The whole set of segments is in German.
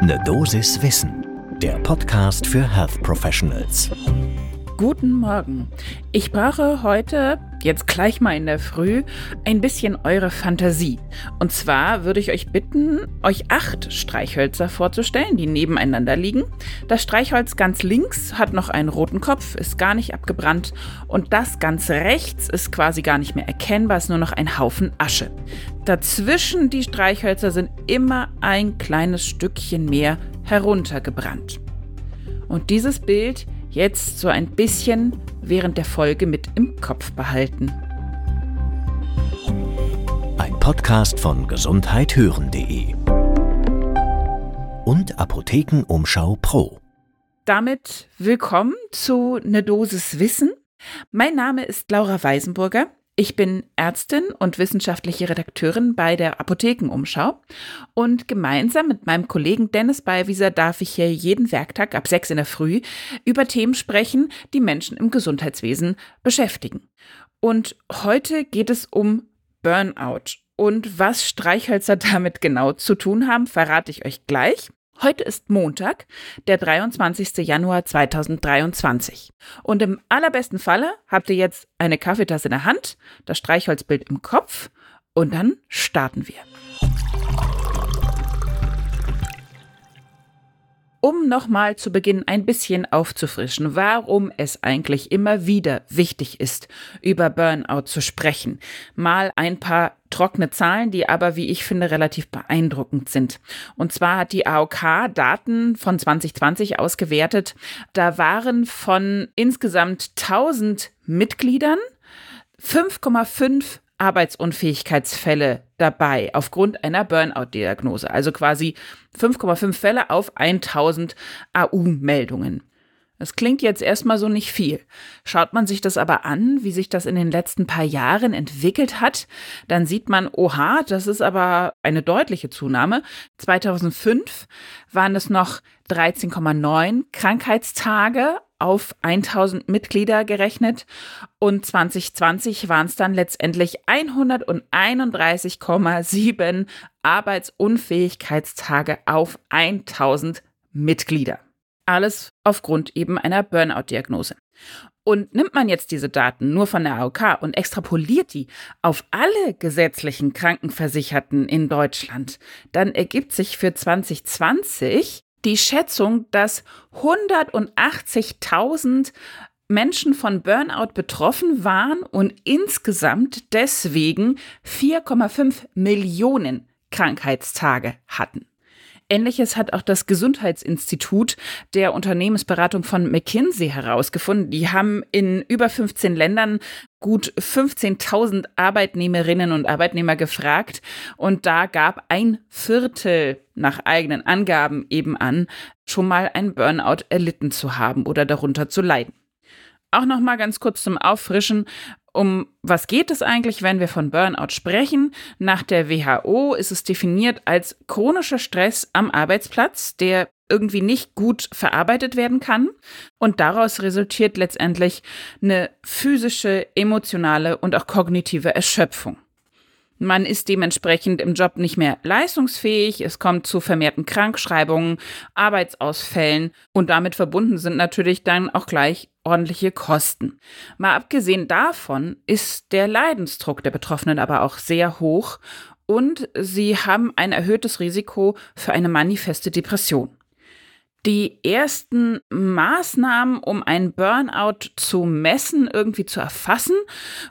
Ne Dosis Wissen, der Podcast für Health Professionals. Guten Morgen. Ich brauche heute, jetzt gleich mal in der Früh, ein bisschen eure Fantasie. Und zwar würde ich euch bitten, euch acht Streichhölzer vorzustellen, die nebeneinander liegen. Das Streichholz ganz links hat noch einen roten Kopf, ist gar nicht abgebrannt. Und das ganz rechts ist quasi gar nicht mehr erkennbar, ist nur noch ein Haufen Asche. Dazwischen die Streichhölzer sind immer ein kleines Stückchen mehr heruntergebrannt. Und dieses Bild jetzt so ein bisschen während der Folge mit im Kopf behalten. Ein Podcast von gesundheithören.de und Apothekenumschau Pro. Damit willkommen zu Ne Dosis Wissen. Mein Name ist Laura Weisenburger. Ich bin Ärztin und wissenschaftliche Redakteurin bei der Apothekenumschau und gemeinsam mit meinem Kollegen Dennis Beiwieser darf ich hier jeden Werktag ab sechs in der Früh über Themen sprechen, die Menschen im Gesundheitswesen beschäftigen. Und heute geht es um Burnout. Und was Streichhölzer damit genau zu tun haben, verrate ich euch gleich. Heute ist Montag, der 23. Januar 2023. Und im allerbesten Falle habt ihr jetzt eine Kaffeetasse in der Hand, das Streichholzbild im Kopf und dann starten wir. Um nochmal zu Beginn ein bisschen aufzufrischen, warum es eigentlich immer wieder wichtig ist, über Burnout zu sprechen. Mal ein paar trockene Zahlen, die aber, wie ich finde, relativ beeindruckend sind. Und zwar hat die AOK Daten von 2020 ausgewertet. Da waren von insgesamt 1000 Mitgliedern 5,5 Arbeitsunfähigkeitsfälle dabei aufgrund einer Burnout-Diagnose. Also quasi 5,5 Fälle auf 1000 AU-Meldungen. Das klingt jetzt erstmal so nicht viel. Schaut man sich das aber an, wie sich das in den letzten paar Jahren entwickelt hat, dann sieht man, oha, das ist aber eine deutliche Zunahme. 2005 waren es noch 13,9 Krankheitstage auf 1000 Mitglieder gerechnet und 2020 waren es dann letztendlich 131,7 Arbeitsunfähigkeitstage auf 1000 Mitglieder. Alles aufgrund eben einer Burnout-Diagnose. Und nimmt man jetzt diese Daten nur von der AOK und extrapoliert die auf alle gesetzlichen Krankenversicherten in Deutschland, dann ergibt sich für 2020 die Schätzung, dass 180.000 Menschen von Burnout betroffen waren und insgesamt deswegen 4,5 Millionen Krankheitstage hatten. Ähnliches hat auch das Gesundheitsinstitut der Unternehmensberatung von McKinsey herausgefunden. Die haben in über 15 Ländern gut 15.000 Arbeitnehmerinnen und Arbeitnehmer gefragt und da gab ein Viertel nach eigenen Angaben eben an, schon mal ein Burnout erlitten zu haben oder darunter zu leiden. Auch noch mal ganz kurz zum Auffrischen. Um was geht es eigentlich, wenn wir von Burnout sprechen? Nach der WHO ist es definiert als chronischer Stress am Arbeitsplatz, der irgendwie nicht gut verarbeitet werden kann. Und daraus resultiert letztendlich eine physische, emotionale und auch kognitive Erschöpfung. Man ist dementsprechend im Job nicht mehr leistungsfähig, es kommt zu vermehrten Krankschreibungen, Arbeitsausfällen und damit verbunden sind natürlich dann auch gleich ordentliche Kosten. Mal abgesehen davon ist der Leidensdruck der Betroffenen aber auch sehr hoch und sie haben ein erhöhtes Risiko für eine manifeste Depression. Die ersten Maßnahmen, um ein Burnout zu messen, irgendwie zu erfassen,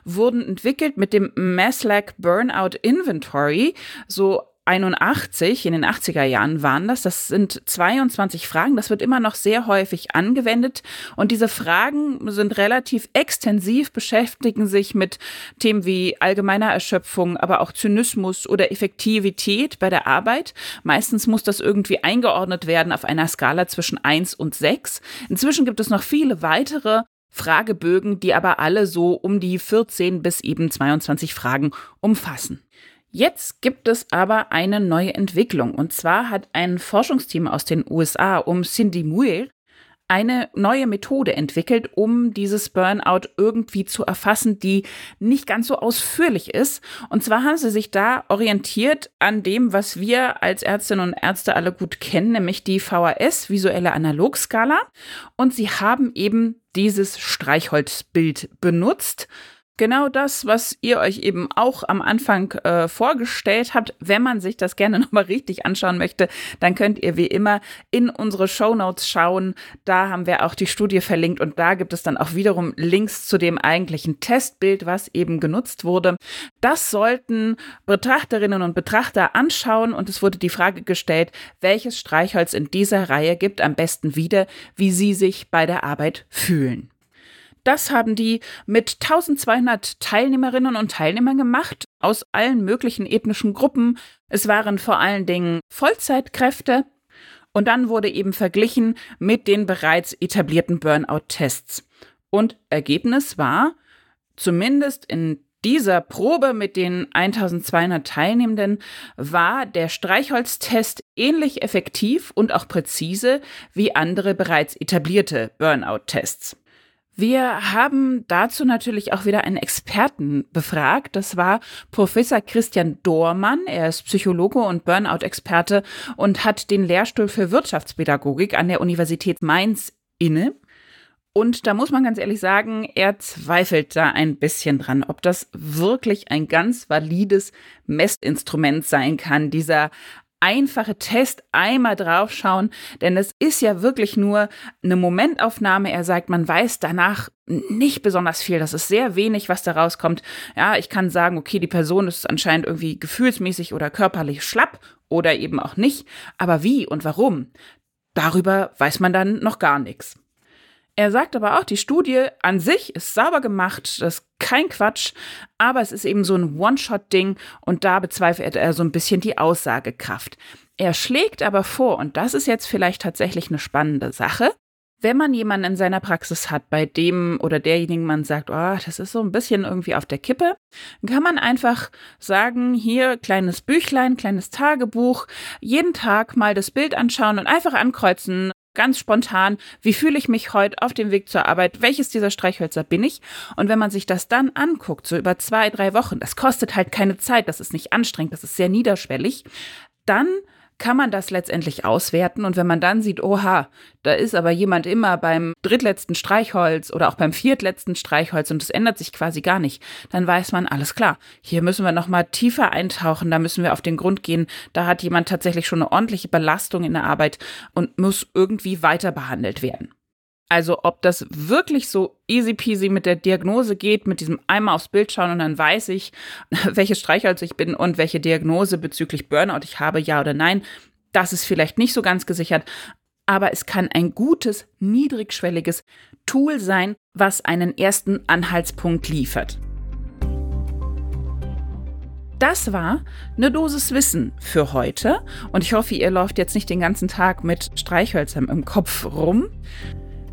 wurden entwickelt mit dem Maslack Burnout Inventory, so 81, in den 80er Jahren waren das. Das sind 22 Fragen. Das wird immer noch sehr häufig angewendet. Und diese Fragen sind relativ extensiv, beschäftigen sich mit Themen wie allgemeiner Erschöpfung, aber auch Zynismus oder Effektivität bei der Arbeit. Meistens muss das irgendwie eingeordnet werden auf einer Skala zwischen 1 und 6. Inzwischen gibt es noch viele weitere Fragebögen, die aber alle so um die 14 bis eben 22 Fragen umfassen. Jetzt gibt es aber eine neue Entwicklung. Und zwar hat ein Forschungsteam aus den USA um Cindy Muir eine neue Methode entwickelt, um dieses Burnout irgendwie zu erfassen, die nicht ganz so ausführlich ist. Und zwar haben sie sich da orientiert an dem, was wir als Ärztinnen und Ärzte alle gut kennen, nämlich die VHS, visuelle Analogskala. Und sie haben eben dieses Streichholzbild benutzt genau das, was ihr euch eben auch am Anfang äh, vorgestellt habt. Wenn man sich das gerne nochmal richtig anschauen möchte, dann könnt ihr wie immer in unsere Show Notes schauen. Da haben wir auch die Studie verlinkt und da gibt es dann auch wiederum Links zu dem eigentlichen Testbild, was eben genutzt wurde. Das sollten Betrachterinnen und Betrachter anschauen und es wurde die Frage gestellt, welches Streichholz in dieser Reihe gibt am besten wieder, wie sie sich bei der Arbeit fühlen. Das haben die mit 1200 Teilnehmerinnen und Teilnehmern gemacht aus allen möglichen ethnischen Gruppen. Es waren vor allen Dingen Vollzeitkräfte. Und dann wurde eben verglichen mit den bereits etablierten Burnout-Tests. Und Ergebnis war, zumindest in dieser Probe mit den 1200 Teilnehmenden war der Streichholztest ähnlich effektiv und auch präzise wie andere bereits etablierte Burnout-Tests. Wir haben dazu natürlich auch wieder einen Experten befragt. Das war Professor Christian Dohrmann. Er ist Psychologe und Burnout-Experte und hat den Lehrstuhl für Wirtschaftspädagogik an der Universität Mainz inne. Und da muss man ganz ehrlich sagen, er zweifelt da ein bisschen dran, ob das wirklich ein ganz valides Messinstrument sein kann, dieser einfache Test einmal draufschauen, denn es ist ja wirklich nur eine Momentaufnahme. Er sagt, man weiß danach nicht besonders viel. Das ist sehr wenig, was da rauskommt. Ja, ich kann sagen, okay, die Person ist anscheinend irgendwie gefühlsmäßig oder körperlich schlapp oder eben auch nicht. Aber wie und warum? Darüber weiß man dann noch gar nichts. Er sagt aber auch, die Studie an sich ist sauber gemacht, das ist kein Quatsch, aber es ist eben so ein One-Shot-Ding und da bezweifelt er so ein bisschen die Aussagekraft. Er schlägt aber vor, und das ist jetzt vielleicht tatsächlich eine spannende Sache, wenn man jemanden in seiner Praxis hat, bei dem oder derjenigen man sagt, oh, das ist so ein bisschen irgendwie auf der Kippe, kann man einfach sagen, hier kleines Büchlein, kleines Tagebuch, jeden Tag mal das Bild anschauen und einfach ankreuzen, ganz spontan, wie fühle ich mich heute auf dem Weg zur Arbeit, welches dieser Streichhölzer bin ich? Und wenn man sich das dann anguckt, so über zwei, drei Wochen, das kostet halt keine Zeit, das ist nicht anstrengend, das ist sehr niederschwellig, dann kann man das letztendlich auswerten. Und wenn man dann sieht, oha, da ist aber jemand immer beim drittletzten Streichholz oder auch beim viertletzten Streichholz und es ändert sich quasi gar nicht, dann weiß man, alles klar, hier müssen wir nochmal tiefer eintauchen, da müssen wir auf den Grund gehen. Da hat jemand tatsächlich schon eine ordentliche Belastung in der Arbeit und muss irgendwie weiter behandelt werden. Also ob das wirklich so easy peasy mit der Diagnose geht, mit diesem einmal aufs Bild schauen und dann weiß ich, welches Streichholz ich bin und welche Diagnose bezüglich Burnout ich habe, ja oder nein, das ist vielleicht nicht so ganz gesichert, aber es kann ein gutes, niedrigschwelliges Tool sein, was einen ersten Anhaltspunkt liefert. Das war eine Dosis Wissen für heute und ich hoffe, ihr läuft jetzt nicht den ganzen Tag mit Streichhölzern im Kopf rum.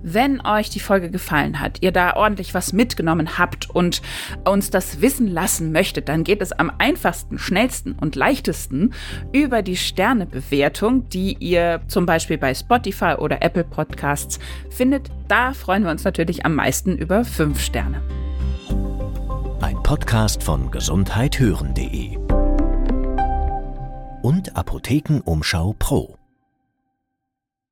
Wenn euch die Folge gefallen hat, ihr da ordentlich was mitgenommen habt und uns das wissen lassen möchtet, dann geht es am einfachsten, schnellsten und leichtesten über die Sternebewertung, die ihr zum Beispiel bei Spotify oder Apple Podcasts findet. Da freuen wir uns natürlich am meisten über fünf Sterne. Ein Podcast von gesundheithören.de und Apothekenumschau Pro.